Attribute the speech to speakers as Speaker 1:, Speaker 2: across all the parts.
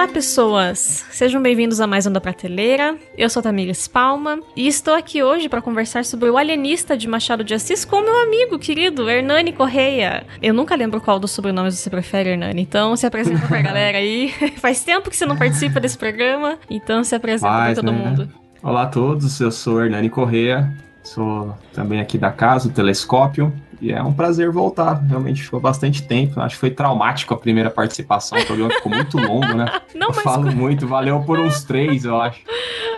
Speaker 1: Olá, pessoas! Sejam bem-vindos a mais um da Prateleira. Eu sou Tamires Palma e estou aqui hoje para conversar sobre o Alienista de Machado de Assis com meu amigo querido Hernani Correia. Eu nunca lembro qual dos sobrenomes você prefere, Hernani, então se apresenta pra galera aí. Faz tempo que você não participa desse programa, então se apresenta Faz, pra todo né? mundo.
Speaker 2: Olá a todos, eu sou Hernani Correia, sou também aqui da casa, o Telescópio. E é um prazer voltar. Realmente ficou bastante tempo. Acho que foi traumático a primeira participação. O programa ficou muito longo, né? Não, eu mas... falo muito, valeu por uns três, eu acho.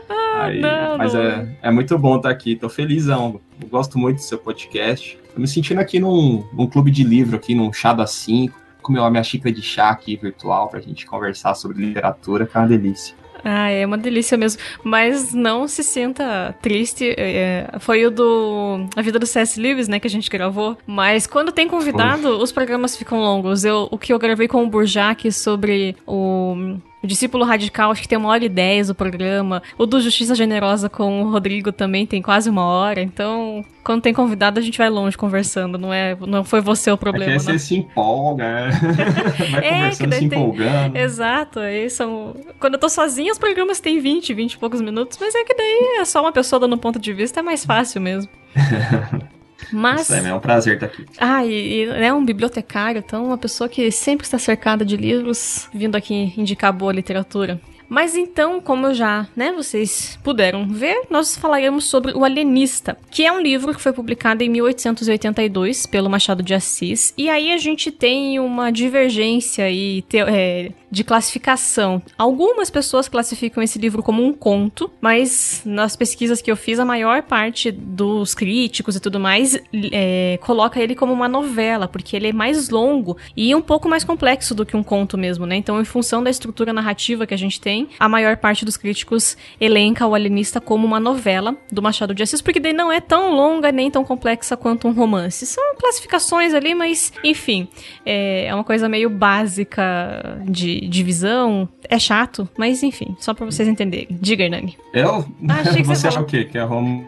Speaker 2: Ah, Aí, não, mas não. É, é muito bom estar aqui, tô felizão. Eu gosto muito do seu podcast. Tô me sentindo aqui num, num clube de livro, aqui num chá das 5, com a minha xícara de chá aqui virtual pra gente conversar sobre literatura, que é uma delícia.
Speaker 1: Ah, é uma delícia mesmo. Mas não se sinta triste. É, foi o do A Vida do C.S. Lewis, né, que a gente gravou. Mas quando tem convidado, os programas ficam longos. Eu, o que eu gravei com o Burjac sobre o o Discípulo Radical, acho que tem uma hora e dez o programa. O do Justiça Generosa com o Rodrigo também tem quase uma hora. Então, quando tem convidado, a gente vai longe conversando. Não é, não foi você o problema. É
Speaker 2: que você se empolga, né? vai é, conversando, se empolgando.
Speaker 1: Exato. Aí são... Quando eu tô sozinha, os programas têm 20, 20 e poucos minutos. Mas é que daí é só uma pessoa dando ponto de vista, é mais fácil mesmo.
Speaker 2: Mas. Isso é um prazer estar aqui.
Speaker 1: Ah, e, e é um bibliotecário, então uma pessoa que sempre está cercada de livros, vindo aqui indicar boa literatura. Mas então, como já, né, vocês puderam ver, nós falaremos sobre O Alienista, que é um livro que foi publicado em 1882 pelo Machado de Assis. E aí a gente tem uma divergência e te, é, de classificação. Algumas pessoas classificam esse livro como um conto, mas nas pesquisas que eu fiz, a maior parte dos críticos e tudo mais é, coloca ele como uma novela, porque ele é mais longo e um pouco mais complexo do que um conto mesmo, né? Então, em função da estrutura narrativa que a gente tem, a maior parte dos críticos elenca o Alienista como uma novela do Machado de Assis, porque daí não é tão longa nem tão complexa quanto um romance. São classificações ali, mas enfim, é, é uma coisa meio básica de divisão. É chato, mas enfim, só pra vocês entenderem. Diga, Hernani.
Speaker 2: Eu? Ah, você, você acha o quê? Que é Roma.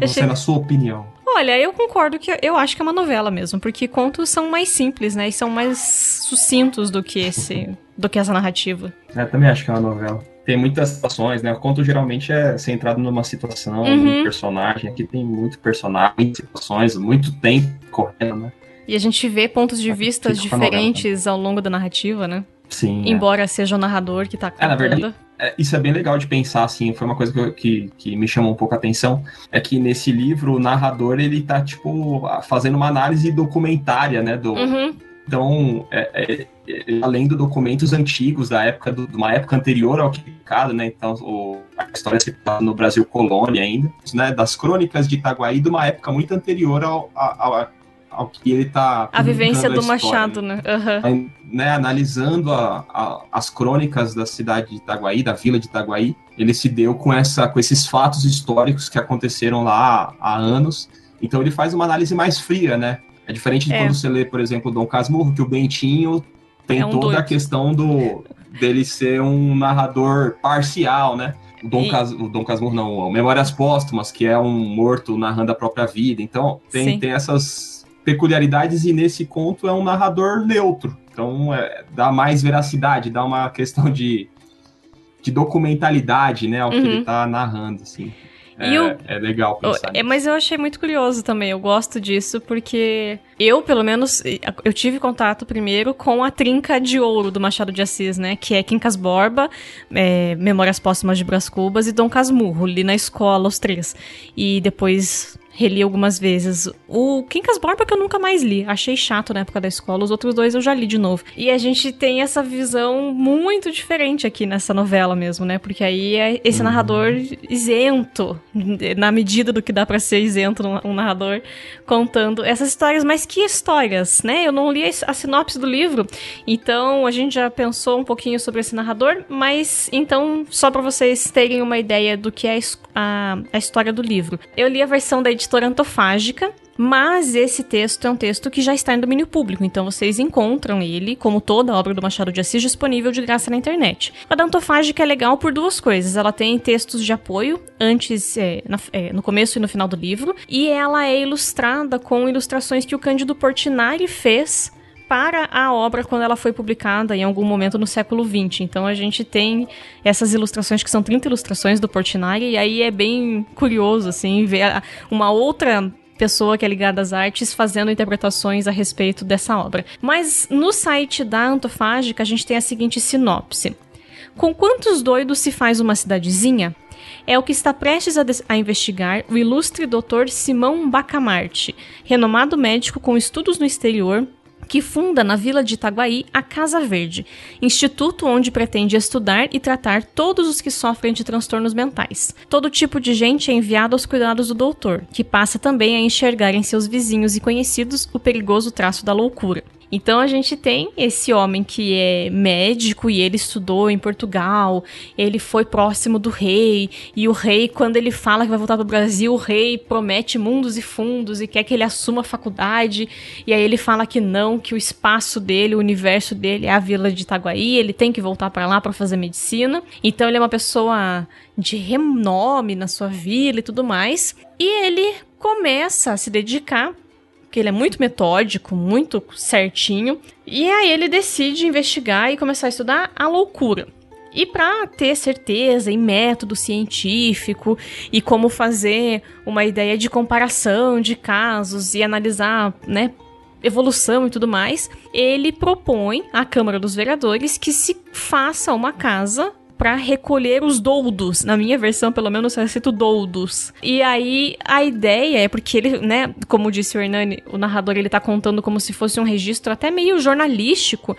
Speaker 2: Você, achei... na sua opinião.
Speaker 1: Olha, eu concordo que eu acho que é uma novela mesmo, porque contos são mais simples, né? E são mais sucintos do que esse, do que essa narrativa.
Speaker 2: É, também acho que é uma novela. Tem muitas situações, né? O conto geralmente é centrado numa situação, uhum. num personagem. Aqui tem muito personagem, situações, muito tempo correndo, né?
Speaker 1: E a gente vê pontos de vista diferentes ao longo da narrativa, né?
Speaker 2: Sim.
Speaker 1: É. Embora é. seja o narrador que tá contando. É, na verdade,
Speaker 2: é, isso é bem legal de pensar, assim, foi uma coisa que, que, que, me chamou um pouco a atenção, é que nesse livro o narrador, ele tá, tipo, fazendo uma análise documentária, né, do...
Speaker 1: Uhum.
Speaker 2: Então, é, é, é além de documentos antigos da época, do, de uma época anterior ao que publicado, né, então o, a história se passa no Brasil colônia ainda, né, das crônicas de Itaguaí de uma época muito anterior ao, ao, ao ao que ele está
Speaker 1: a vivência do história, Machado, né?
Speaker 2: Uhum. né? Analisando a, a, as crônicas da cidade de Itaguaí, da vila de Itaguaí, ele se deu com essa, com esses fatos históricos que aconteceram lá há, anos. Então ele faz uma análise mais fria, né? É diferente de é. quando você lê, por exemplo, Dom Casmurro, que o Bentinho tem é um toda doido. a questão do dele ser um narrador parcial, né? O Dom, e... Cas, o Dom Casmurro não, Memórias Póstumas, que é um morto narrando a própria vida. Então tem, tem essas peculiaridades e nesse conto é um narrador neutro. Então é, dá mais veracidade, dá uma questão de, de documentalidade, né, ao uhum. que ele está narrando, assim. É, eu, é legal pensar
Speaker 1: é, Mas eu achei muito curioso também, eu gosto disso, porque eu, pelo menos, eu tive contato primeiro com a Trinca de Ouro do Machado de Assis, né? Que é Quincas Borba, é, Memórias Póstumas de Brás Cubas e Dom Casmurro, li na escola os três. E depois reli algumas vezes. O Quincas Borba que eu nunca mais li, achei chato na época da escola, os outros dois eu já li de novo. E a gente tem essa visão muito diferente aqui nessa novela mesmo, né? Porque aí é esse uhum. narrador isento, na medida do que dá para ser isento um narrador contando essas histórias, mas que histórias, né? Eu não li a sinopse do livro, então a gente já pensou um pouquinho sobre esse narrador, mas então só para vocês terem uma ideia do que é a, a história do livro. Eu li a versão da editora Antofágica, mas esse texto é um texto que já está em domínio público, então vocês encontram ele, como toda a obra do Machado de Assis, disponível de graça na internet. A da Antofágica é legal por duas coisas. Ela tem textos de apoio, antes, é, na, é, no começo e no final do livro, e ela é ilustrada com ilustrações que o Cândido Portinari fez para a obra quando ela foi publicada em algum momento no século XX. Então a gente tem essas ilustrações que são 30 ilustrações do Portinari e aí é bem curioso assim ver uma outra pessoa que é ligada às artes fazendo interpretações a respeito dessa obra. Mas no site da Antofágica a gente tem a seguinte sinopse. Com quantos doidos se faz uma cidadezinha? É o que está prestes a, a investigar o ilustre Dr. Simão Bacamarte, renomado médico com estudos no exterior, que funda na vila de Itaguaí a Casa Verde, instituto onde pretende estudar e tratar todos os que sofrem de transtornos mentais. Todo tipo de gente é enviado aos cuidados do doutor, que passa também a enxergar em seus vizinhos e conhecidos o perigoso traço da loucura. Então a gente tem esse homem que é médico e ele estudou em Portugal, ele foi próximo do rei, e o rei, quando ele fala que vai voltar para o Brasil, o rei promete mundos e fundos e quer que ele assuma a faculdade, e aí ele fala que não, que o espaço dele, o universo dele é a vila de Itaguaí, ele tem que voltar para lá para fazer medicina. Então ele é uma pessoa de renome na sua vila e tudo mais. E ele começa a se dedicar porque ele é muito metódico, muito certinho. E aí ele decide investigar e começar a estudar a loucura. E para ter certeza em método científico e como fazer uma ideia de comparação de casos e analisar, né, evolução e tudo mais, ele propõe à Câmara dos Vereadores que se faça uma casa para recolher os doudos. Na minha versão, pelo menos, eu cito doudos. E aí, a ideia é porque ele, né, como disse o Hernani, o narrador, ele tá contando como se fosse um registro até meio jornalístico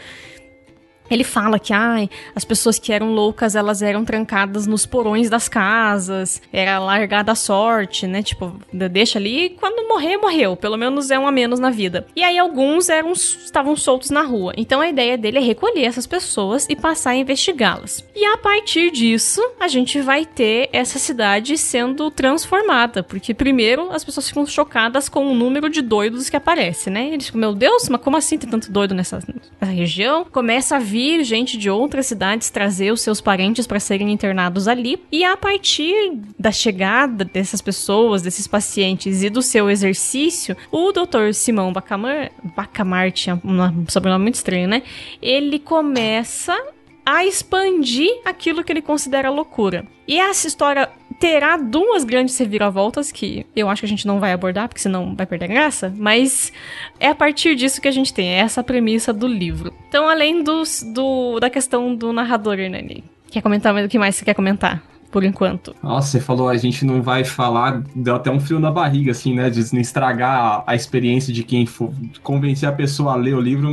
Speaker 1: ele fala que ai, as pessoas que eram loucas, elas eram trancadas nos porões das casas, era largada a sorte, né? Tipo, deixa ali, quando morrer, morreu. Pelo menos é um a menos na vida. E aí alguns eram estavam soltos na rua. Então a ideia dele é recolher essas pessoas e passar a investigá-las. E a partir disso, a gente vai ter essa cidade sendo transformada, porque primeiro as pessoas ficam chocadas com o número de doidos que aparece, né? Eles ficam, meu Deus, mas como assim tem tanto doido nessa, nessa região? Começa a vir gente de outras cidades trazer os seus parentes para serem internados ali. E a partir da chegada dessas pessoas, desses pacientes e do seu exercício, o Dr. Simão Bacamar, Bacamarte, é um sobrenome muito estranho, né? Ele começa a expandir aquilo que ele considera loucura. E essa história terá duas grandes reviravoltas que eu acho que a gente não vai abordar, porque senão vai perder graça, mas é a partir disso que a gente tem, é essa premissa do livro. Então, além dos, do, da questão do narrador, Hernani, quer comentar o que mais você quer comentar? por enquanto.
Speaker 2: Nossa, você falou, a gente não vai falar, deu até um frio na barriga, assim, né? De estragar a, a experiência de quem for convencer a pessoa a ler o livro,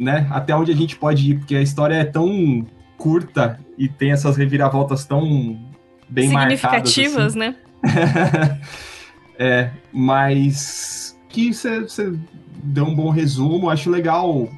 Speaker 2: né? Até onde a gente pode ir, porque a história é tão curta e tem essas reviravoltas tão bem
Speaker 1: Significativas,
Speaker 2: marcadas,
Speaker 1: assim.
Speaker 2: né? é, mas que você deu um bom resumo, acho legal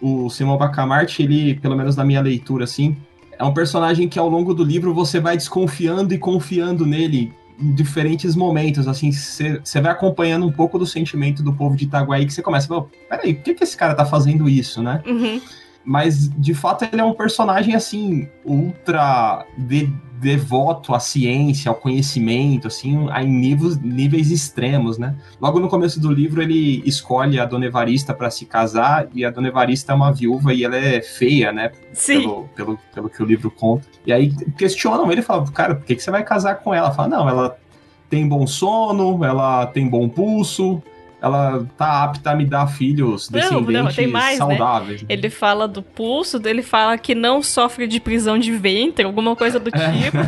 Speaker 2: o Simão Bacamarte, ele, pelo menos na minha leitura, assim, é um personagem que ao longo do livro você vai desconfiando e confiando nele em diferentes momentos, assim, você vai acompanhando um pouco do sentimento do povo de Itaguaí, que você começa a falar, peraí, por que, que esse cara tá fazendo isso, né?
Speaker 1: Uhum.
Speaker 2: Mas, de fato, ele é um personagem, assim, ultra de, devoto à ciência, ao conhecimento, assim, em níveis, níveis extremos, né? Logo no começo do livro, ele escolhe a Dona Evarista para se casar, e a Dona Evarista é uma viúva e ela é feia, né?
Speaker 1: Sim.
Speaker 2: Pelo, pelo, pelo que o livro conta. E aí questionam ele, falam, cara, por que, que você vai casar com ela? Fala, não, ela tem bom sono, ela tem bom pulso, ela tá apta a me dar filhos descendentes não, não, mais, né? saudáveis.
Speaker 1: Né? Ele fala do pulso, ele fala que não sofre de prisão de ventre, alguma coisa do é. tipo.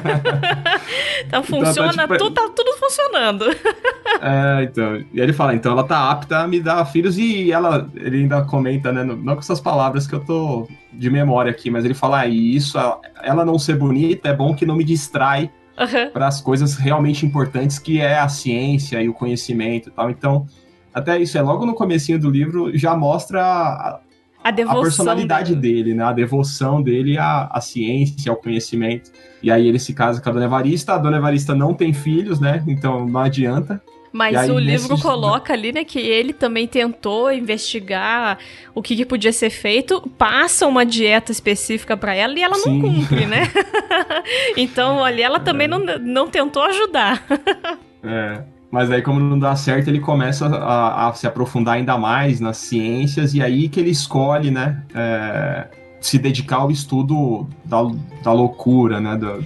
Speaker 1: então funciona, então, tá, tipo, tudo, tá tudo funcionando.
Speaker 2: é, então. E ele fala, então ela tá apta a me dar filhos e ela, ele ainda comenta, né, não com essas palavras que eu tô de memória aqui, mas ele fala, ah, isso, ela não ser bonita é bom que não me distrai Uhum. para as coisas realmente importantes que é a ciência e o conhecimento e tal. Então, até isso, é logo no comecinho do livro, já mostra a,
Speaker 1: a, a
Speaker 2: personalidade dele. dele. né? A devoção dele à, à ciência, ao conhecimento. E aí ele se casa com a Dona Evarista. A Dona Evarista não tem filhos, né? Então não adianta.
Speaker 1: Mas o livro nesse... coloca ali, né, que ele também tentou investigar o que, que podia ser feito, passa uma dieta específica para ela e ela Sim. não cumpre, né? então ali ela também é. não, não tentou ajudar.
Speaker 2: É. Mas aí, como não dá certo, ele começa a, a, se aprofundar ainda mais nas ciências, e aí que ele escolhe, né, é, se dedicar ao estudo da, da loucura, né, da,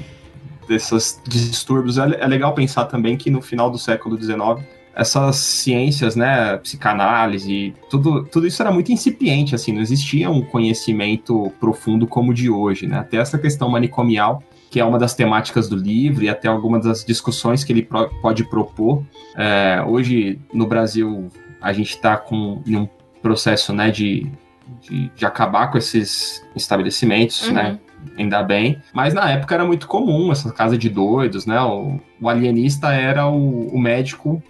Speaker 2: desses distúrbios. É, é legal pensar também que no final do século XIX, essas ciências, né, psicanálise, tudo, tudo isso era muito incipiente, assim, não existia um conhecimento profundo como o de hoje, né, até essa questão manicomial que é uma das temáticas do livro e até algumas das discussões que ele pro, pode propor. É, hoje, no Brasil, a gente está com um processo né, de, de, de, acabar com esses estabelecimentos, uhum. né? Ainda bem. Mas na época era muito comum essa casa de doidos, né? O, o alienista era o, o médico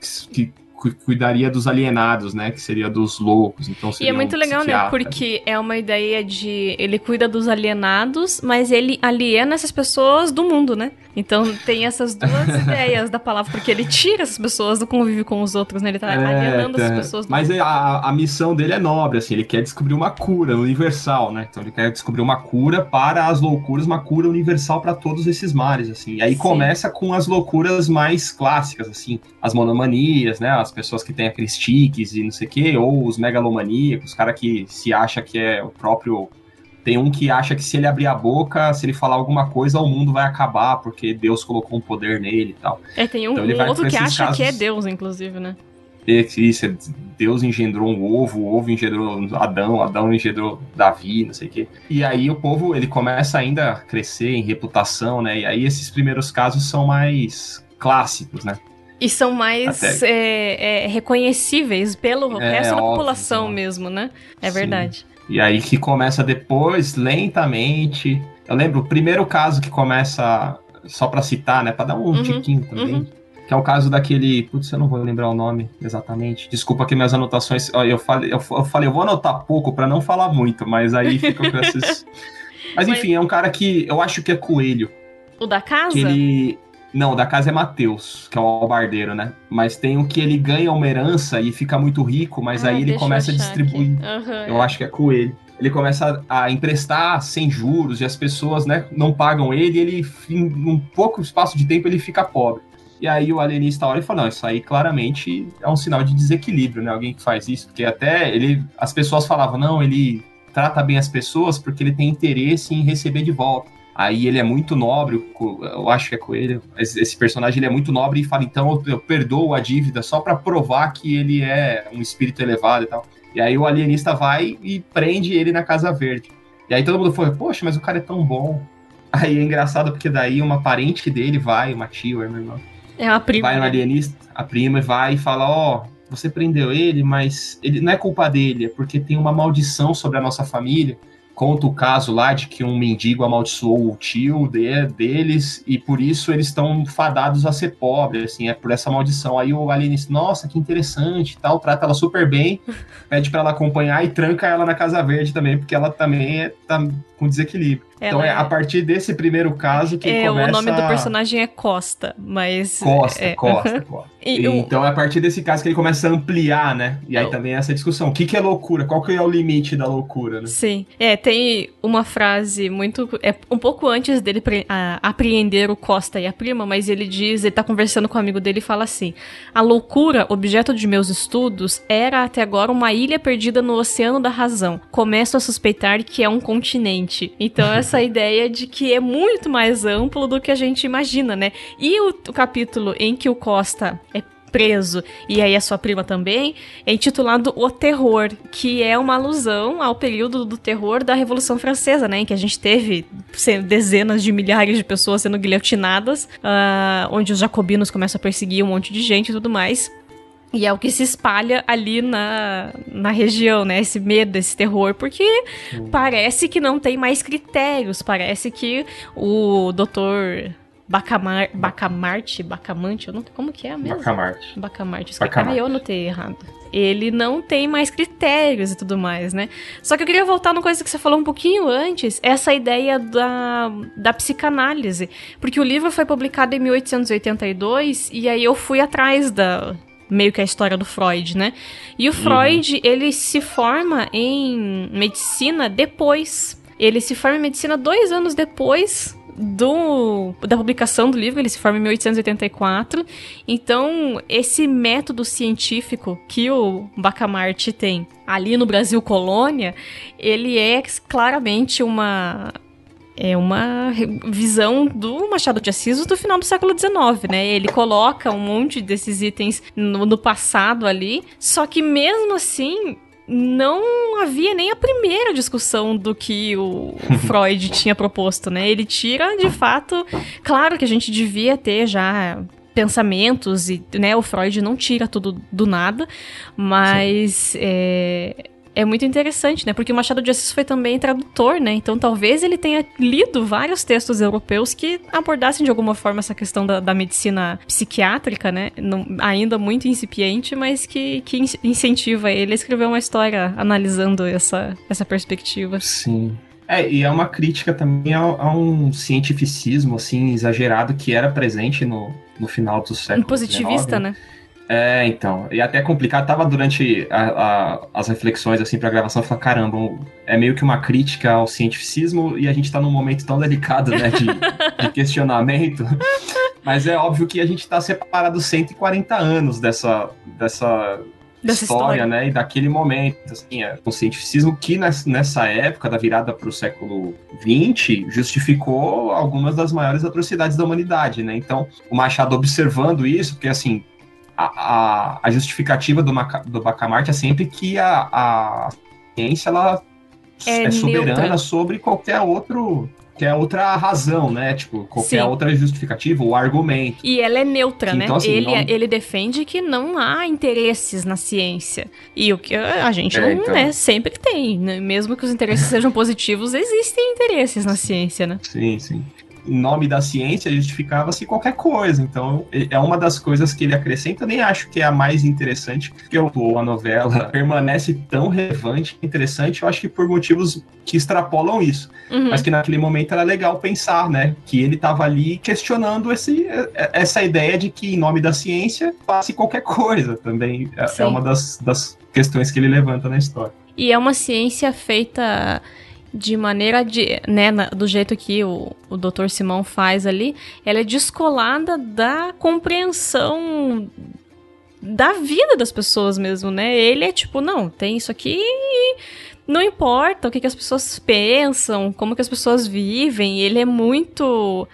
Speaker 2: que, que cuidaria dos alienados, né? Que seria dos loucos. Então
Speaker 1: E é muito
Speaker 2: um
Speaker 1: legal, né? Porque é uma ideia de ele cuida dos alienados, mas ele aliena essas pessoas do mundo, né? Então tem essas duas ideias da palavra, porque ele tira essas pessoas do convívio com os outros, né? Ele tá é, alienando tá. essas pessoas.
Speaker 2: Mas
Speaker 1: mundo.
Speaker 2: a, a missão dele é nobre, assim, ele quer descobrir uma cura universal, né? Então ele quer descobrir uma cura para as loucuras, uma cura universal para todos esses mares, assim. E aí Sim. começa com as loucuras mais clássicas, assim, as monomanias, né? As pessoas que têm aqueles tiques e não sei o quê, ou os megalomaníacos, os cara que se acha que é o próprio tem um que acha que se ele abrir a boca, se ele falar alguma coisa, o mundo vai acabar, porque Deus colocou um poder nele e tal.
Speaker 1: É, tem um, então, um outro que acha casos... que é Deus, inclusive, né?
Speaker 2: Isso, Deus engendrou um ovo, o ovo engendrou Adão, Adão engendrou Davi, não sei o quê. E aí o povo, ele começa ainda a crescer em reputação, né? E aí esses primeiros casos são mais clássicos, né?
Speaker 1: E são mais é, é, reconhecíveis pelo é, resto da óbvio, população mesmo, né? É Sim. verdade.
Speaker 2: E aí que começa depois, lentamente. Eu lembro o primeiro caso que começa, só para citar, né? Para dar um uhum, tiquinho também. Uhum. Que é o caso daquele. Putz, eu não vou lembrar o nome exatamente. Desculpa que minhas anotações. Eu falei, eu, falei, eu vou anotar pouco para não falar muito, mas aí fica com esses. Mas enfim, é um cara que eu acho que é coelho.
Speaker 1: O da casa?
Speaker 2: Que ele. Não, da casa é Mateus, que é o albardeiro, né? Mas tem o que ele ganha uma herança e fica muito rico, mas ah, aí ele começa a distribuir. Uhum, eu é. acho que é com ele. Ele começa a, emprestar sem juros e as pessoas, né, não pagam ele e ele, em um pouco espaço de tempo, ele fica pobre. E aí o alienista olha e fala, não, isso aí claramente é um sinal de desequilíbrio, né? Alguém que faz isso, porque até ele, as pessoas falavam, não, ele trata bem as pessoas porque ele tem interesse em receber de volta. Aí ele é muito nobre, eu acho que é Coelho. Esse personagem ele é muito nobre e fala: então eu perdoo a dívida só para provar que ele é um espírito elevado e tal. E aí o alienista vai e prende ele na Casa Verde. E aí todo mundo fala: poxa, mas o cara é tão bom. Aí é engraçado porque daí uma parente dele vai, uma tia, uma irmã.
Speaker 1: É a prima.
Speaker 2: Vai no alienista, a prima vai e fala: ó. Oh, você prendeu ele, mas ele não é culpa dele, é porque tem uma maldição sobre a nossa família conta o caso lá de que um mendigo amaldiçoou o tio de, deles e por isso eles estão fadados a ser pobres, assim, é por essa maldição. Aí o alienista, nossa, que interessante tal, trata ela super bem, pede para ela acompanhar e tranca ela na Casa Verde também, porque ela também é, tá com desequilíbrio. Então é, é a partir desse primeiro caso que é, começa...
Speaker 1: O nome do personagem é Costa, mas...
Speaker 2: Costa, é... Costa, Costa. E, então é a partir desse caso que ele começa a ampliar, né? E aí também é essa discussão. O que, que é loucura? Qual que é o limite da loucura, né?
Speaker 1: Sim. É, tem uma frase muito... É um pouco antes dele a, apreender o Costa e a prima, mas ele diz... Ele tá conversando com um amigo dele e fala assim... A loucura, objeto de meus estudos, era até agora uma ilha perdida no oceano da razão. Começo a suspeitar que é um continente. Então essa ideia de que é muito mais amplo do que a gente imagina, né? E o, o capítulo em que o Costa é preso, e aí a sua prima também, é intitulado O Terror, que é uma alusão ao período do terror da Revolução Francesa, né? Em que a gente teve dezenas de milhares de pessoas sendo guilhotinadas, uh, onde os jacobinos começam a perseguir um monte de gente e tudo mais. E é o que se espalha ali na, na região, né? Esse medo, esse terror, porque hum. parece que não tem mais critérios, parece que o doutor Bacamar, Bacamarte, Bacamante, eu não como que é mesmo?
Speaker 2: Bacamarte.
Speaker 1: Bacamarte. Bacamarte. Ah, eu anotei errado. Ele não tem mais critérios e tudo mais, né? Só que eu queria voltar numa coisa que você falou um pouquinho antes, essa ideia da, da psicanálise. Porque o livro foi publicado em 1882 e aí eu fui atrás da, meio que a história do Freud, né? E o uhum. Freud, ele se forma em medicina depois. Ele se forma em medicina dois anos depois do, da publicação do livro, ele se forma em 1884. Então, esse método científico que o Bacamarte tem ali no Brasil colônia, ele é claramente uma é uma visão do Machado de Assis do final do século XIX, né? Ele coloca um monte desses itens no, no passado ali, só que mesmo assim não havia nem a primeira discussão do que o Freud tinha proposto, né? Ele tira, de fato, claro que a gente devia ter já pensamentos e, né, o Freud não tira tudo do nada, mas é, é muito interessante, né? Porque o Machado de Assis foi também tradutor, né? Então talvez ele tenha lido vários textos europeus que abordassem de alguma forma essa questão da, da medicina psiquiátrica, né? Não, ainda muito incipiente, mas que, que incentiva ele a escrever uma história analisando essa, essa perspectiva.
Speaker 2: Sim. É, e é uma crítica também a, a, um cientificismo, assim, exagerado que era presente no, no final do século
Speaker 1: Um positivista, né?
Speaker 2: É, então. E até complicado. Tava durante a, a, as reflexões, assim, pra gravação, eu falei, caramba, é meio que uma crítica ao cientificismo e a gente tá num momento tão delicado, né, de, de questionamento. Mas é óbvio que a gente tá separado 140 anos dessa, dessa, dessa história, história, né, e daquele momento, assim, é, o cientificismo que nessa época da virada para o século XX justificou algumas das maiores atrocidades da humanidade, né? Então, o Machado observando isso, porque assim, a, a, justificativa do, do Bacamarte é sempre que a, a ciência ela é, é soberana neutra. sobre qualquer outro qualquer outra razão, né? Tipo, qualquer Sim. outra justificativa ou argumento.
Speaker 1: E ela é neutra, que, né? Então, assim, ele, não... ele defende que não há interesses na ciência. E o que a gente é, não, então... né, sempre tem, né? Mesmo que os interesses sejam positivos, existem interesses na ciência, né?
Speaker 2: Sim, sim em nome da ciência justificava-se qualquer coisa. Então, é uma das coisas que ele acrescenta. Eu nem acho que é a mais interessante, porque a novela permanece tão relevante, interessante, eu acho que por motivos que extrapolam isso. Uhum. Mas que naquele momento era legal pensar, né? Que ele estava ali questionando esse, essa ideia de que, em nome da ciência, passe qualquer coisa também. É, é uma das, das questões que ele levanta na história.
Speaker 1: E é uma ciência feita de maneira de, né, do jeito que o, o Dr. Simão faz ali, ela é descolada da compreensão da vida das pessoas mesmo, né? Ele é tipo, não, tem isso aqui não importa o que, que as pessoas pensam, como que as pessoas vivem, ele é muito...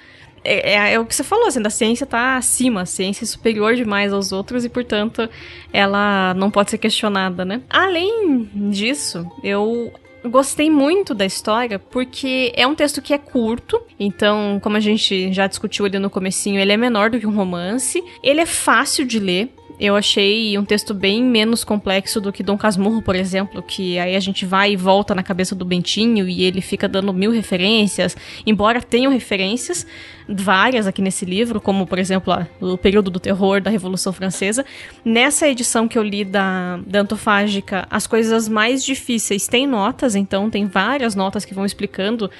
Speaker 1: É, é, é, o que você falou, assim, da ciência tá acima, a ciência é superior demais aos outros e, portanto, ela não pode ser questionada, né? Além disso, eu gostei muito da história porque é um texto que é curto, então, como a gente já discutiu ali no comecinho, ele é menor do que um romance, ele é fácil de ler, eu achei um texto bem menos complexo do que Dom Casmurro, por exemplo, que aí a gente vai e volta na cabeça do Bentinho e ele fica dando mil referências, embora tenham referências, várias aqui nesse livro, como por exemplo o período do terror da Revolução Francesa. Nessa edição que eu li da, da Antofágica, as coisas mais difíceis têm notas, então tem várias notas que vão explicando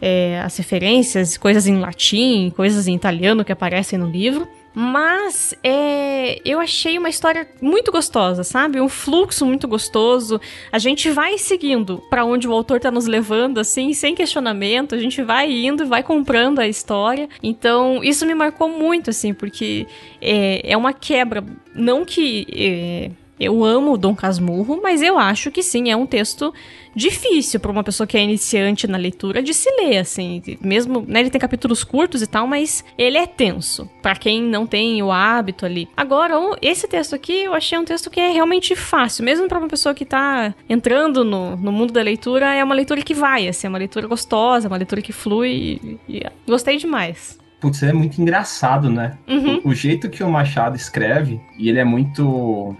Speaker 1: é, as referências, coisas em latim, coisas em italiano que aparecem no livro. Mas é, eu achei uma história muito gostosa, sabe? Um fluxo muito gostoso. A gente vai seguindo para onde o autor tá nos levando, assim, sem questionamento. A gente vai indo e vai comprando a história. Então, isso me marcou muito, assim, porque é, é uma quebra. Não que. É, eu amo Dom Casmurro, mas eu acho que sim, é um texto difícil para uma pessoa que é iniciante na leitura de se ler, assim. Mesmo, né, ele tem capítulos curtos e tal, mas ele é tenso, para quem não tem o hábito ali. Agora, esse texto aqui, eu achei um texto que é realmente fácil, mesmo para uma pessoa que tá entrando no, no mundo da leitura, é uma leitura que vai, assim, é uma leitura gostosa, uma leitura que flui e, e gostei demais.
Speaker 2: Putz, é muito engraçado, né? Uhum. O, o, jeito que o Machado escreve, e ele é muito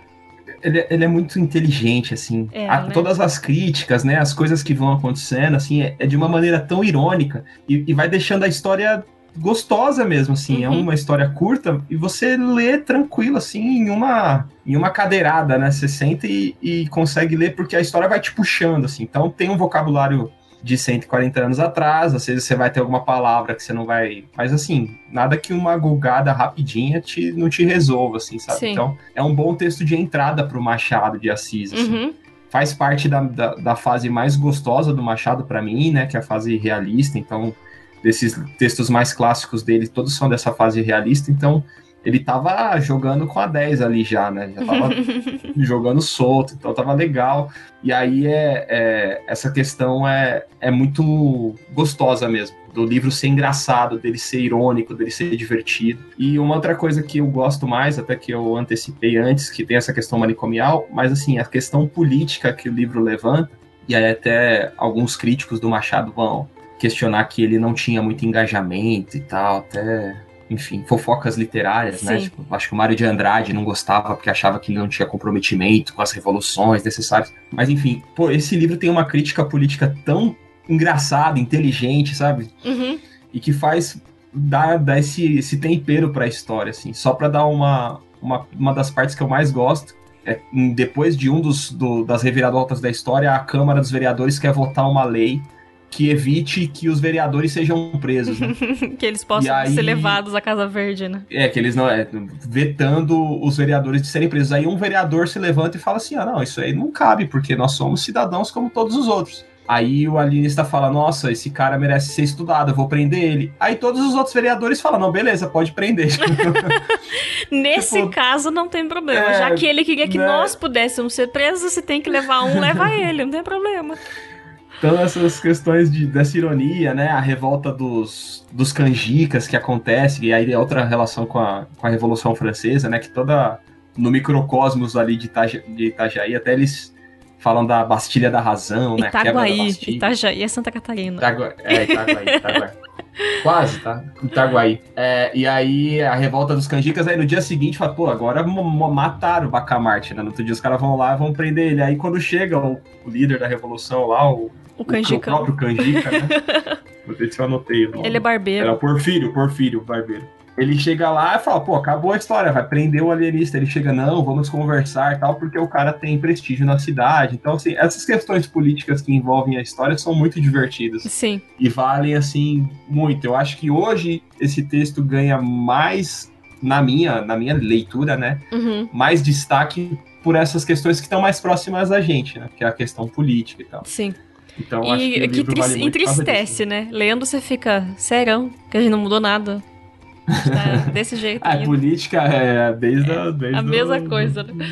Speaker 2: ele, ele é muito inteligente, assim. É, a, né? Todas as críticas, né? As coisas que vão acontecendo, assim, é, é de uma maneira tão irônica e, e, vai deixando a história gostosa mesmo, assim. É uhum. É uma história curta e você lê tranquilo, assim, em uma, em uma cadeirada, né? Você senta e, e consegue ler porque a história vai te puxando, assim. Então tem um vocabulário de 140 anos atrás, às vezes você vai ter alguma palavra que você não vai. Mas assim, nada que uma gulgada rapidinha te, não te resolva, assim, sabe? Sim. Então, é um bom texto de entrada para o Machado de Assis, assim. Uhum. Faz parte da, da, da, fase mais gostosa do Machado para mim, né? Que é a fase realista, então desses textos mais clássicos dele, todos são dessa fase realista, então ele tava jogando com a 10 ali já, né? Já tava jogando solto, então tava legal. E aí é, é, essa questão é, é muito gostosa mesmo. Do livro ser engraçado, dele ser irônico, dele ser divertido. E uma outra coisa que eu gosto mais, até que eu antecipei antes, que tem essa questão manicomial, mas assim, a questão política que o livro levanta, e aí até alguns críticos do Machado vão questionar que ele não tinha muito engajamento e tal, até enfim, fofocas literárias, né? Sim. né? Tipo, acho que o Mário de Andrade não gostava porque achava que ele não tinha comprometimento com as revoluções necessárias. Mas enfim, pô, esse livro tem uma crítica política tão engraçada, inteligente, sabe?
Speaker 1: Uhum.
Speaker 2: E que faz dar, dar esse, esse tempero para a história, assim. Só para dar uma, uma, uma das partes que eu mais gosto. É, depois de um dos do, das reviravoltas da história, a Câmara dos Vereadores quer votar uma lei que evite que os vereadores sejam presos. Né?
Speaker 1: que eles possam aí, ser levados à Casa Verde, né?
Speaker 2: É, que eles não. É, vetando os vereadores de serem presos. Aí um vereador se levanta e fala assim: ah, não, isso aí não cabe, porque nós somos cidadãos como todos os outros. Aí o alienista fala: Nossa, esse cara merece ser estudado, eu vou prender ele. Aí todos os outros vereadores falam: Não, beleza, pode prender.
Speaker 1: Nesse tipo, caso, não tem problema. É, Já que ele queria que né? nós pudéssemos ser presos, se tem que levar um, leva ele, não tem problema.
Speaker 2: Então, essas questões de, dessa ironia, né? A revolta dos, dos canjicas que acontece, e aí é outra relação com a, com a Revolução Francesa, né? Que toda. No microcosmos ali de, Itaja, de Itajaí, até eles falam da Bastilha da Razão, né?
Speaker 1: Itaguaí. Itajaí é Santa Catarina.
Speaker 2: Itagua, é, Itaguaí, Itaguaí. Quase, tá? Itaguaí. É, e aí, a revolta dos canjicas, aí no dia seguinte, fala, pô, agora mataram o Bacamarte, né? No outro dia os caras vão lá e vão prender ele. Aí quando chega o, o líder da revolução lá, o
Speaker 1: o Canjica.
Speaker 2: O próprio Canjica, né? Vou ver se eu anotei o nome.
Speaker 1: Ele é barbeiro.
Speaker 2: Era o Porfírio, Porfírio, barbeiro. Ele chega lá e fala, pô, acabou a história, vai prender o alienista. Ele chega, não, vamos conversar e tal, porque o cara tem prestígio na cidade. Então, assim, essas questões políticas que envolvem a história são muito divertidas.
Speaker 1: Sim.
Speaker 2: E valem, assim, muito. Eu acho que hoje esse texto ganha mais, na minha, na minha leitura, né?
Speaker 1: Uhum.
Speaker 2: Mais destaque por essas questões que estão mais próximas a gente, né? Que é a questão política e tal.
Speaker 1: Sim.
Speaker 2: Então, e acho que,
Speaker 1: que vale entristece, né? Lendo você fica, serão, que a gente não mudou nada. Tá desse jeito.
Speaker 2: a política é desde, é, a, desde
Speaker 1: a mesma coisa, né?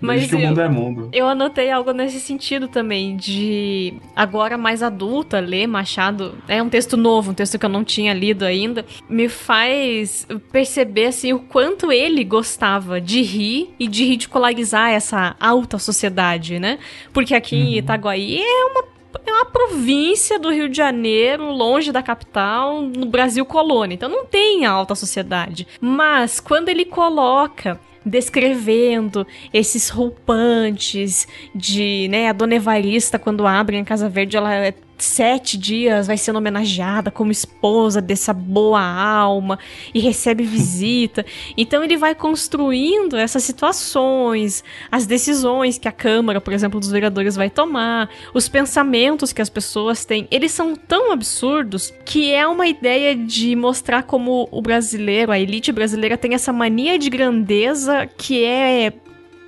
Speaker 1: Mas
Speaker 2: que o mundo é mundo.
Speaker 1: Eu anotei algo nesse sentido também, de agora mais adulta, ler Machado, é um texto novo, um texto que eu não tinha lido ainda, me faz perceber assim o quanto ele gostava de rir e de ridicularizar essa alta sociedade, né? Porque aqui uhum. em Itaguaí é uma é uma província do Rio de Janeiro, longe da capital, no Brasil colônia. Então não tem alta sociedade. Mas quando ele coloca descrevendo esses roupantes de, né, a Dona Evarista quando abre a Casa Verde, ela é sete dias vai sendo homenageada como esposa dessa boa alma e recebe visita. Então ele vai construindo essas situações, as decisões que a Câmara, por exemplo, dos vereadores vai tomar, os pensamentos que as pessoas têm. Eles são tão absurdos que é uma ideia de mostrar como o brasileiro, a elite brasileira, tem essa mania de grandeza que é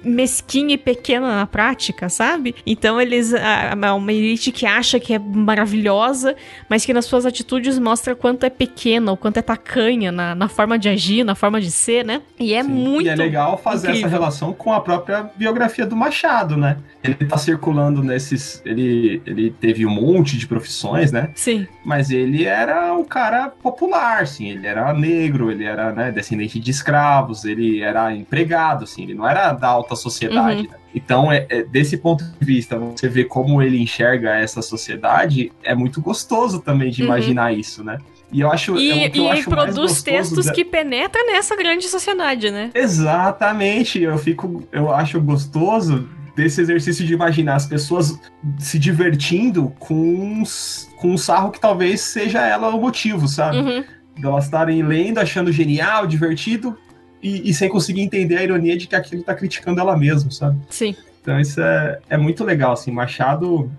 Speaker 1: mesquinha e pequena na prática, sabe? Então eles. uma elite que acha que é maravilhosa, mas que nas suas atitudes mostra quanto é pequena, ou quanto é tacanha na, na forma de agir, na forma de ser, né? E é Sim. muito. E
Speaker 2: é legal fazer incrível. essa relação com a própria biografia do Machado, né? Ele tá circulando nesses. Ele, ele teve um monte de profissões, né?
Speaker 1: Sim.
Speaker 2: Mas ele era um cara popular, assim. Ele era negro, ele era né, descendente de escravos, ele era empregado, assim. Ele não era da alta sociedade. Uhum. Né? Então, é, é, desse ponto de vista, você vê como ele enxerga essa sociedade, é muito gostoso também de uhum. imaginar isso, né?
Speaker 1: E eu acho. E, é eu acho produz textos da... que penetram nessa grande sociedade, né?
Speaker 2: Exatamente. Eu fico. Eu acho gostoso desse exercício de imaginar as pessoas se divertindo com, com um sarro que talvez seja ela o motivo, sabe?
Speaker 1: Uhum.
Speaker 2: De elas estarem lendo, achando genial, divertido, e, e, sem conseguir entender a ironia de que aquilo tá criticando ela mesma, sabe?
Speaker 1: Sim.
Speaker 2: Então isso é, é muito legal, assim, Machado,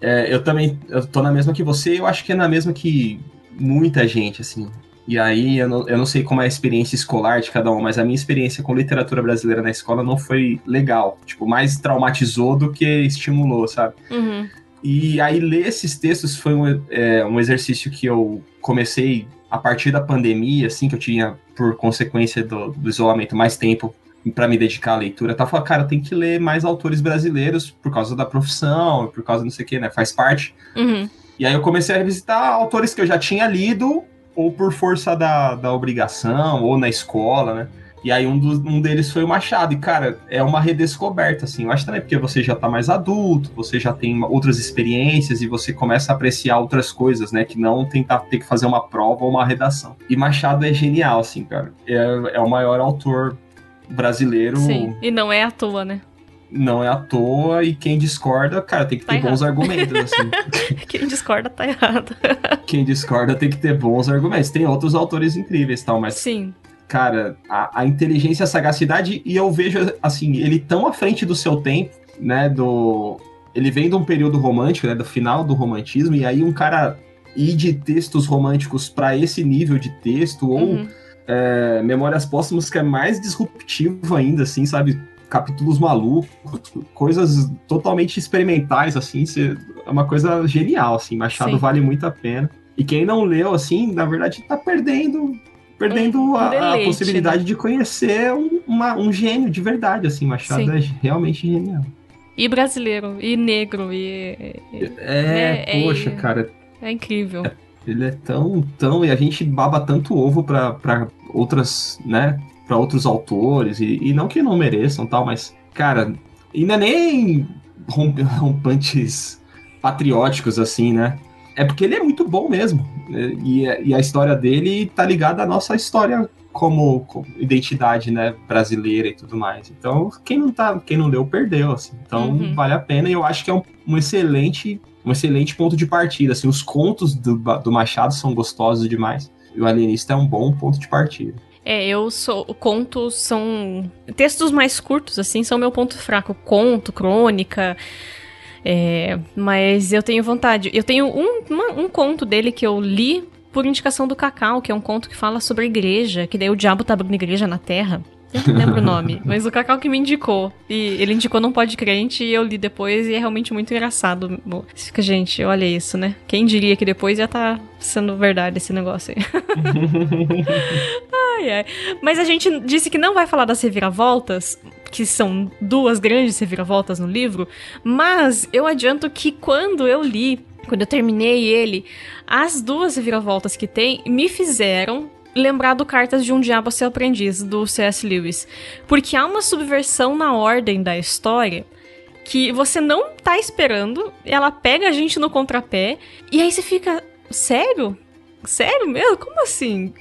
Speaker 2: é, eu também, eu tô na mesma que você, eu acho que é na mesma que muita gente, assim, e aí eu não, eu não sei como é a experiência escolar de cada um, mas a minha experiência com literatura brasileira na escola não foi legal. Tipo, mais traumatizou do que estimulou, sabe?
Speaker 1: Uhum.
Speaker 2: E aí ler esses textos foi um, é, um exercício que eu comecei a partir da pandemia, assim, que eu tinha, por consequência do, do isolamento, mais tempo para me dedicar à leitura. Eu tava falando, cara, tem que ler mais autores brasileiros por causa da profissão, por causa não sei o que, né? Faz parte.
Speaker 1: Uhum.
Speaker 2: E aí eu comecei a revisitar autores que eu já tinha lido, ou por força da, da obrigação, ou na escola, né? E aí um, dos, um deles foi o Machado. E, cara, é uma redescoberta, assim. Eu acho também porque você já tá mais adulto, você já tem outras experiências e você começa a apreciar outras coisas, né? Que não tentar ter que fazer uma prova ou uma redação. E Machado é genial, assim, cara. É, é o maior autor brasileiro.
Speaker 1: Sim, e não é à toa, né?
Speaker 2: Não é à toa, e quem discorda, cara, tem que tá ter errado. bons argumentos, assim.
Speaker 1: quem discorda tá errado.
Speaker 2: quem discorda tem que ter bons argumentos. Tem outros autores incríveis tal, mas.
Speaker 1: Sim
Speaker 2: cara, a, a, inteligência, a sagacidade, e eu vejo, assim, ele tão à frente do seu tempo, né, do... Ele vem de um período romântico, né, do final do romantismo, e aí um cara ir de textos românticos para esse nível de texto, ou uhum. é, Memórias Póstumas, que é mais disruptivo ainda, assim, sabe? Capítulos malucos, coisas totalmente experimentais, assim, é uma coisa genial, assim, Machado Sim. vale muito a pena. E quem não leu, assim, na verdade, tá perdendo perdendo um a, a, possibilidade né? de conhecer um, uma, um gênio de verdade, assim, Machado Sim. é realmente genial.
Speaker 1: E brasileiro, e negro, e...
Speaker 2: É, é poxa, é, cara...
Speaker 1: É incrível. É,
Speaker 2: ele é tão, tão... E a gente baba tanto ovo pra, pra outras, né, pra outros autores, e, e não que não mereçam tal, mas, cara, ainda nem rompantes patrióticos, assim, né? É porque ele é muito bom mesmo. E, e a história dele tá ligada à nossa história como, como, identidade, né, brasileira e tudo mais. Então, quem não tá, quem não leu, perdeu, assim. Então, uhum. vale a pena e eu acho que é um, um, excelente, um excelente ponto de partida, assim. Os contos do, do Machado são gostosos demais. E o Alienista é um bom ponto de partida.
Speaker 1: É, eu sou. Contos são. Textos mais curtos, assim, são meu ponto fraco. Conto, crônica. É, mas eu tenho vontade. Eu tenho um, uma, um conto dele que eu li por indicação do Cacau, que é um conto que fala sobre a igreja, que daí o diabo tá abrindo igreja na terra. Eu não lembro o nome, mas o Cacau que me indicou. E ele indicou Não Pode Crente e eu li depois e é realmente muito engraçado. Fica, gente, olha isso, né? Quem diria que depois ia tá sendo verdade esse negócio aí. ai, ai. Mas a gente disse que não vai falar das reviravoltas, que são duas grandes reviravoltas no livro, mas eu adianto que quando eu li, quando eu terminei ele, as duas reviravoltas que tem me fizeram lembrar do Cartas de um Diabo a Seu Aprendiz, do C.S. Lewis. Porque há uma subversão na ordem da história que você não tá esperando, ela pega a gente no contrapé, e aí você fica, sério? Sério mesmo? Como assim?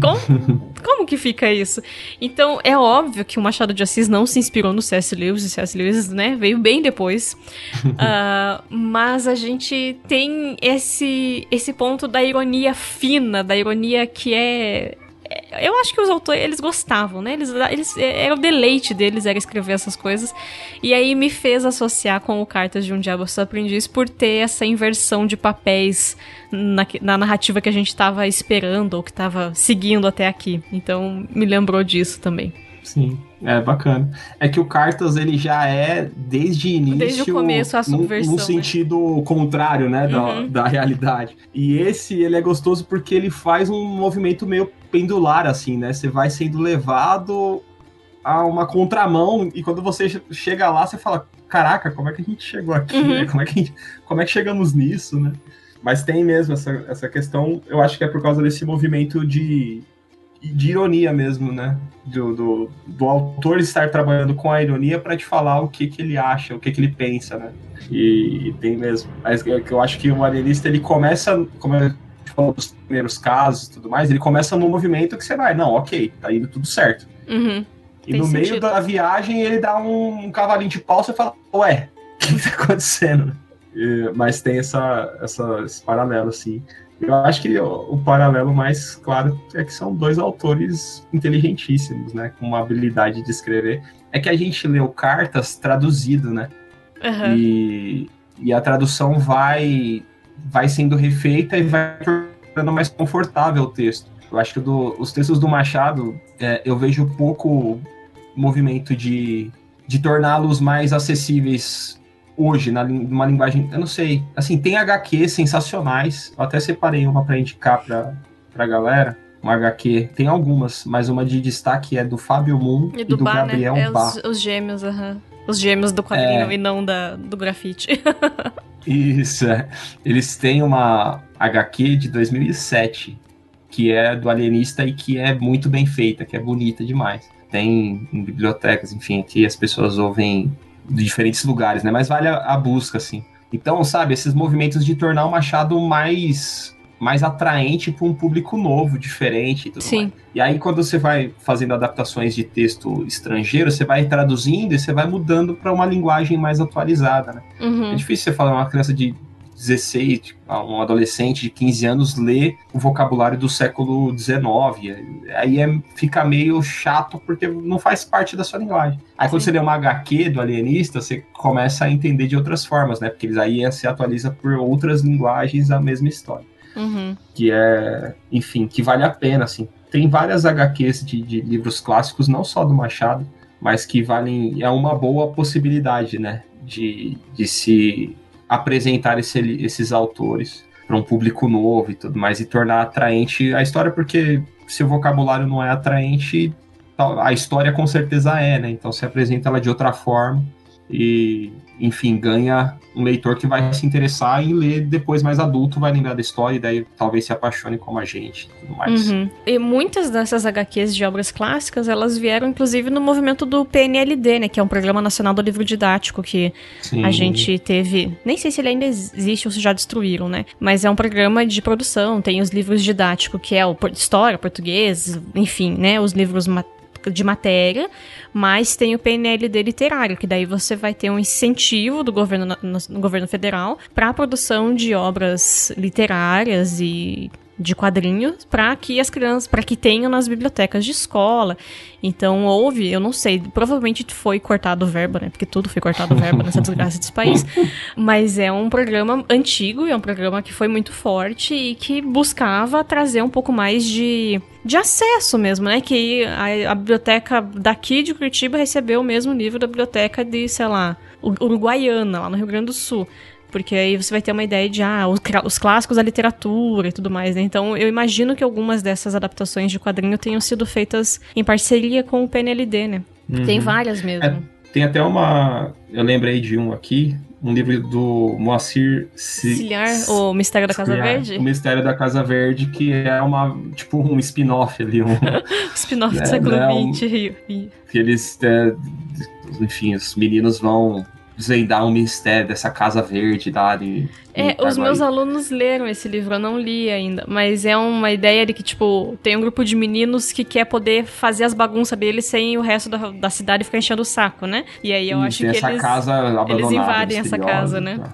Speaker 1: Como, como que fica isso? Então, é óbvio que o Machado de Assis não se inspirou no C.S. Lewis, e C.S. Lewis, né, veio bem depois. uh, mas a gente tem esse, esse ponto da ironia fina, da ironia que é eu acho que os autores, eles gostavam, né? Eles, eles, é, era o deleite deles era escrever essas coisas. E aí me fez associar com o Cartas de um Diabo Aprendiz por ter essa inversão de papéis na, na narrativa que a gente estava esperando ou que estava seguindo até aqui. Então me lembrou disso também.
Speaker 2: Sim, é bacana. É que o Cartas ele já é desde o início.
Speaker 1: Desde o começo a subversão.
Speaker 2: No, no né? sentido né? contrário, né, uhum. da, da realidade. E esse ele é gostoso porque ele faz um movimento meio pendular, assim, né? Você vai sendo levado a uma contramão e quando você chega lá, você fala: Caraca, como é que a gente chegou aqui? Uhum. Né? Como, é que gente, como é que chegamos nisso, né? Mas tem mesmo essa, essa questão, eu acho que é por causa desse movimento de, de ironia mesmo, né? Do, do, do autor estar trabalhando com a ironia para te falar o que, que ele acha, o que, que ele pensa, né? E, e tem mesmo. Mas é eu acho que o alienista ele começa, como eu falou dos primeiros casos e tudo mais, ele começa num movimento que você vai, não, ok, tá indo tudo certo.
Speaker 1: Uhum.
Speaker 2: E no sentido. meio da viagem ele dá um, um cavalinho de pau e fala, ué, o que tá acontecendo? E, mas tem essa, essa, esse paralelo, assim. Eu acho que o, o, paralelo mais claro é que são dois autores inteligentíssimos, né? Com uma habilidade de escrever. É que a gente leu cartas traduzido, né?
Speaker 1: Uhum.
Speaker 2: E, e a tradução vai vai sendo refeita e vai tornando mais confortável o texto. Eu acho que do, os textos do Machado, é, eu vejo pouco movimento de, de torná-los mais acessíveis hoje, na, numa linguagem, eu não sei, assim, tem HQ sensacionais, eu até separei uma para indicar pra, pra galera, uma HQ, tem algumas, mas uma de destaque é do Fábio Moon
Speaker 1: e do, e do
Speaker 2: né?
Speaker 1: Gabriel né? é Os, os gêmeos, aham. Uhum. Os gêmeos do quadrinho é... e não da, do grafite.
Speaker 2: Isso, é. Eles têm uma HQ de 2007, que é do alienista e que é muito bem feita, que é bonita demais. Tem em bibliotecas, enfim, que as pessoas ouvem de diferentes lugares, né? Mas vale a, a busca, assim. Então, sabe, esses movimentos de tornar o Machado mais mais atraente para um público novo, diferente e tudo
Speaker 1: Sim.
Speaker 2: mais. E aí, quando você vai fazendo adaptações de texto estrangeiro, você vai traduzindo e você vai mudando para uma linguagem mais atualizada, né?
Speaker 1: Uhum.
Speaker 2: É difícil você falar uma criança de 16, tipo, um adolescente de 15 anos ler o vocabulário do século 19. Aí é, fica meio chato porque não faz parte da sua linguagem. Aí Sim. quando você lê uma HQ do alienista, você começa a entender de outras formas, né? Porque eles aí se atualiza por outras linguagens a mesma história.
Speaker 1: Uhum.
Speaker 2: Que é, enfim, que vale a pena, assim. Tem várias HQs de, de livros clássicos, não só do Machado, mas que valem. É uma boa possibilidade, né? De, de se apresentar esse, esses autores para um público novo e tudo mais, e tornar atraente a história, porque se o vocabulário não é atraente, a história com certeza é, né? Então se apresenta ela de outra forma e enfim, ganha um leitor que vai se interessar em ler depois mais adulto, vai lembrar da história e daí talvez se apaixone como a gente e tudo mais.
Speaker 1: Uhum. E muitas dessas HQs de obras clássicas, elas vieram inclusive no movimento do PNLD, né, que é um Programa Nacional do Livro Didático que Sim. a gente teve, nem sei se ele ainda existe ou se já destruíram, né, mas é um programa de produção, tem os livros didáticos, que é o história, português, enfim, né, os livros de matéria, mas tem o PNLD literário, que daí você vai ter um incentivo do governo, no, no governo federal para a produção de obras literárias e de quadrinhos para que as crianças, para que tenham nas bibliotecas de escola. Então houve, eu não sei, provavelmente foi cortado o verbo, né? Porque tudo foi cortado o verbo nessa desgraça desse país. Mas é um programa antigo, é um programa que foi muito forte e que buscava trazer um pouco mais de, de acesso mesmo, né? Que a, a biblioteca daqui de Curitiba recebeu o mesmo nível da biblioteca de, sei lá, Uruguaiana, lá no Rio Grande do Sul. Porque aí você vai ter uma ideia de, ah, os, os clássicos da literatura e tudo mais, né? Então eu imagino que algumas dessas adaptações de quadrinho tenham sido feitas em parceria com o PNLD, né? Uhum. Tem várias mesmo. É,
Speaker 2: tem até uma. Eu lembrei de um aqui, um livro do Moacir
Speaker 1: Ciliar, o Mistério da Casa Verde?
Speaker 2: O Mistério da Casa Verde, que é uma, tipo, um spin-off ali. Um
Speaker 1: spin-off do né, século XX. Né,
Speaker 2: um, que eles, é, enfim, os meninos vão desvendar um mistério dessa casa verde lá de.
Speaker 1: É, os meus alunos leram esse livro, eu não li ainda, mas é uma ideia de que, tipo, tem um grupo de meninos que quer poder fazer as bagunças deles sem o resto da, da cidade ficar enchendo o saco, né? E aí eu acho que
Speaker 2: essa
Speaker 1: eles, eles invadem essa casa, né?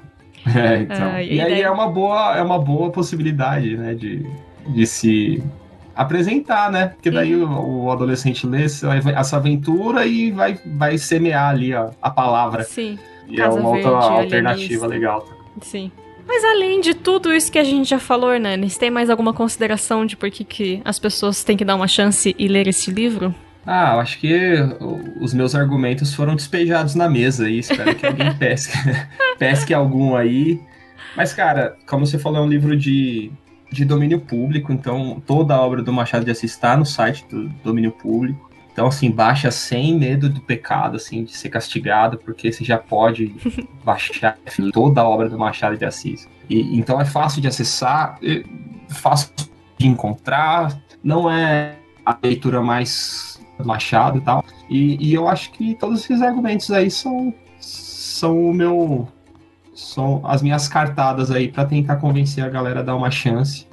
Speaker 2: É, então. Ah, e, e aí daí... é uma boa, é uma boa possibilidade, né, de, de se apresentar, né? Porque daí o, o, adolescente lê essa aventura e vai, vai semear ali a, a palavra.
Speaker 1: Sim.
Speaker 2: E Casa é uma Verde, outra alternativa legal.
Speaker 1: Sim. Mas além de tudo isso que a gente já falou, Hernanes, tem mais alguma consideração de por que, que as pessoas têm que dar uma chance e ler esse livro?
Speaker 2: Ah, eu acho que os meus argumentos foram despejados na mesa e espero que alguém pesque, pesque algum aí. Mas, cara, como você falou, é um livro de, de domínio público, então toda a obra do Machado de Assis está no site do domínio público. Então, assim, baixa sem medo do pecado, assim, de ser castigado, porque você já pode baixar toda a obra do Machado de Assis. E, então é fácil de acessar, fácil de encontrar, não é a leitura mais Machado e tal. E, e eu acho que todos esses argumentos aí são, são o meu. São as minhas cartadas aí para tentar convencer a galera a dar uma chance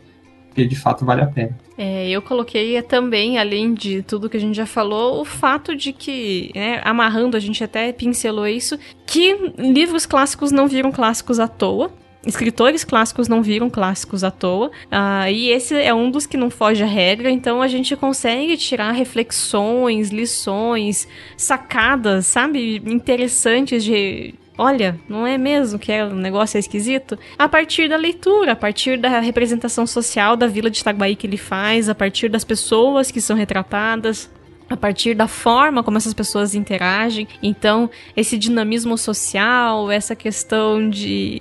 Speaker 2: porque de fato vale a pena.
Speaker 1: É, eu coloquei também, além de tudo que a gente já falou, o fato de que, né, amarrando, a gente até pincelou isso, que livros clássicos não viram clássicos à toa. Escritores clássicos não viram clássicos à toa, uh, e esse é um dos que não foge à regra, então a gente consegue tirar reflexões, lições, sacadas, sabe, interessantes de, olha, não é mesmo que é, o negócio é esquisito? A partir da leitura, a partir da representação social da vila de Itaguaí que ele faz, a partir das pessoas que são retratadas, a partir da forma como essas pessoas interagem. Então, esse dinamismo social, essa questão de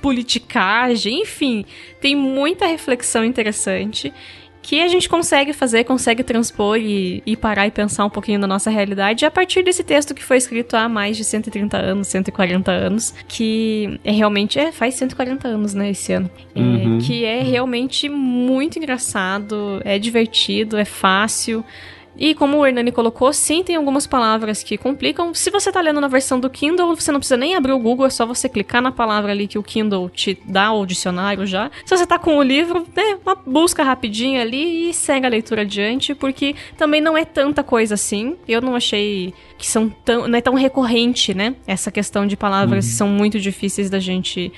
Speaker 1: politicagem, enfim, tem muita reflexão interessante que a gente consegue fazer, consegue transpor e, e, parar e pensar um pouquinho na nossa realidade a partir desse texto que foi escrito há mais de 130 anos, 140 anos, que é realmente, é, faz 140 anos, né, esse ano, uhum. é, que é realmente muito engraçado, é divertido, é fácil, e como o Hernani colocou, sim, tem algumas palavras que complicam. Se você está lendo na versão do Kindle, você não precisa nem abrir o Google, é só você clicar na palavra ali que o Kindle te dá, o dicionário já. Se você está com o livro, né, uma busca rapidinha ali e segue a leitura adiante, porque também não é tanta coisa assim. Eu não achei que são tão, não é tão recorrente, né? Essa questão de palavras uhum. que são muito difíceis da gente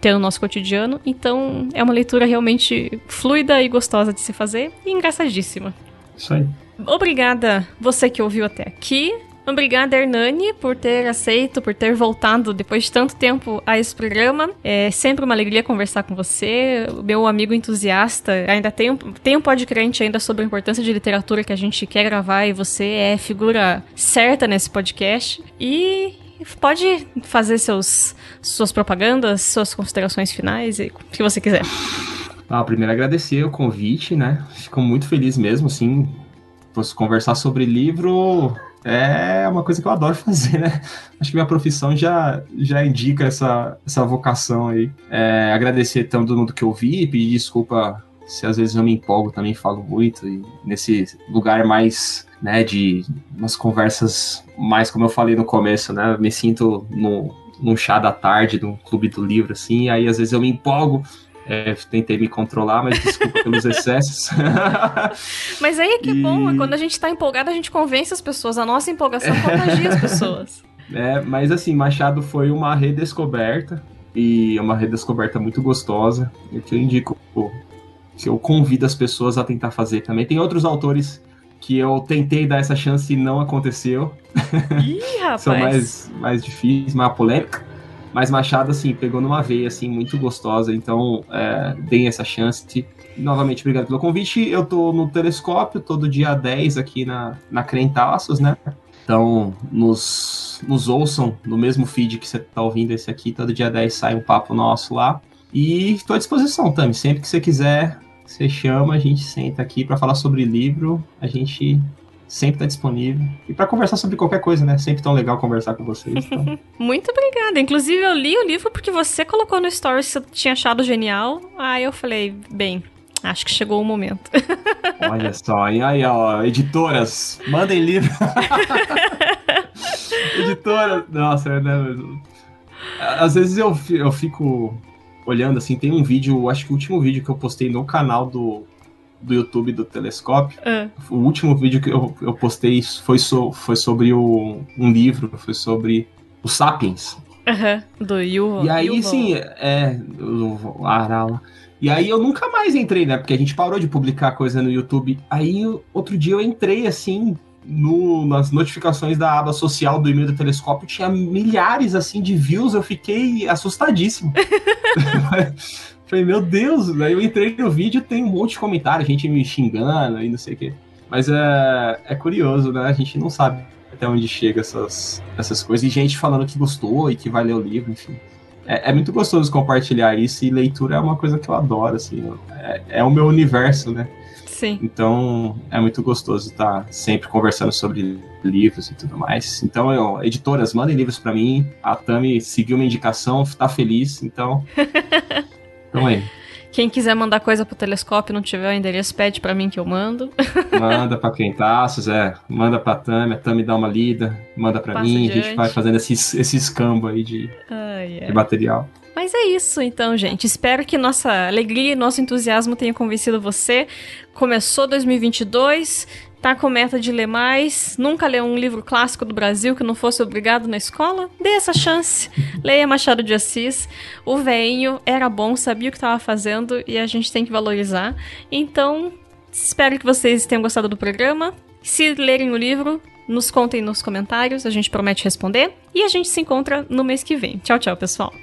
Speaker 1: ter no nosso cotidiano. Então, é uma leitura realmente fluida e gostosa de se fazer e engraçadíssima.
Speaker 2: Isso aí.
Speaker 1: Obrigada você que ouviu até aqui. Obrigada, Hernani, por ter aceito, por ter voltado depois de tanto tempo a esse programa. É sempre uma alegria conversar com você, meu amigo entusiasta. Ainda tem um, tem um podcast ainda sobre a importância de literatura que a gente quer gravar e você é figura certa nesse podcast. E pode fazer seus, suas propagandas, suas considerações finais o que você quiser.
Speaker 2: Ah, primeiro agradecer o convite, né? Fico muito feliz mesmo, assim, fosse conversar sobre livro é uma coisa que eu adoro fazer, né? Acho que minha profissão já, já indica essa, essa vocação aí. É, agradecer todo mundo que eu vi, pedir desculpa se às vezes eu me empolgo também, falo muito, e nesse lugar mais, né, de umas conversas mais, como eu falei no começo, né? Me sinto no, num chá da tarde, num clube do livro, assim, aí às vezes eu me empolgo, é, tentei me controlar, mas desculpa pelos excessos.
Speaker 1: mas aí é que e... bom, quando a gente tá empolgado, a gente convence as pessoas. A nossa empolgação contagia as pessoas.
Speaker 2: É, mas assim, Machado foi uma redescoberta e é uma redescoberta muito gostosa. E que eu indico, que eu convido as pessoas a tentar fazer também. Tem outros autores que eu tentei dar essa chance e não aconteceu.
Speaker 1: Ih, rapaz!
Speaker 2: São mais, mais difíceis, mais polêmica. Mas Machado, assim, pegou numa veia, assim, muito gostosa. Então, é, deem essa chance. Novamente, obrigado pelo convite. Eu tô no Telescópio todo dia 10 aqui na, na Crentaços, né? Então, nos, nos ouçam no mesmo feed que você tá ouvindo esse aqui. Todo dia 10 sai um papo nosso lá. E estou à disposição, Tami. Sempre que você quiser, você chama, a gente senta aqui para falar sobre livro. A gente sempre está disponível. E para conversar sobre qualquer coisa, né? Sempre tão legal conversar com vocês. Então.
Speaker 1: Muito obrigada. Inclusive, eu li o livro porque você colocou no Stories que você tinha achado genial. Aí eu falei, bem, acho que chegou o momento.
Speaker 2: Olha só, e aí, ó, editoras, mandem livro. Editora, nossa, é, né? Às vezes eu, eu fico olhando assim, tem um vídeo, acho que o último vídeo que eu postei no canal do do YouTube do Telescópio. É. O último vídeo que eu, eu postei foi, so, foi sobre o, um livro, foi sobre o Sapiens.
Speaker 1: Uhum, do Yuval.
Speaker 2: E aí, Yuval. sim, é, o Arala. E aí eu nunca mais entrei, né? Porque a gente parou de publicar coisa no YouTube. Aí outro dia eu entrei assim no, nas notificações da aba social do e-mail do telescópio, tinha milhares assim de views, eu fiquei assustadíssimo. Falei, meu Deus, daí eu entrei no vídeo tem um monte de comentário, gente me xingando e não sei o quê. Mas é, é curioso, né? A gente não sabe até onde chega essas, essas coisas. E gente falando que gostou e que vai ler o livro, enfim. É, é muito gostoso compartilhar isso e leitura é uma coisa que eu adoro, assim. É, é o meu universo, né?
Speaker 1: Sim.
Speaker 2: Então é muito gostoso estar sempre conversando sobre livros e tudo mais. Então, eu, editoras, mandem livros para mim. A Tami seguiu uma indicação, tá feliz, então Então aí.
Speaker 1: Quem quiser mandar coisa pro telescópio e não tiver o endereço, pede para mim que eu mando.
Speaker 2: Manda pra quem tá, Zé. Manda pra Tami, a Tami dá uma lida, manda pra Passa mim, adiante. a gente vai fazendo esses, esses escambo aí de, ai, de material.
Speaker 1: Mas é isso então, gente. Espero que nossa alegria e nosso entusiasmo tenha convencido você. Começou 2022, Tá com meta de ler mais? Nunca leu um livro clássico do Brasil que não fosse obrigado na escola? Dê essa chance. Leia Machado de Assis. O veinho era bom, sabia o que estava fazendo e a gente tem que valorizar. Então, espero que vocês tenham gostado do programa. Se lerem o livro, nos contem nos comentários, a gente promete responder. E a gente se encontra no mês que vem. Tchau, tchau, pessoal.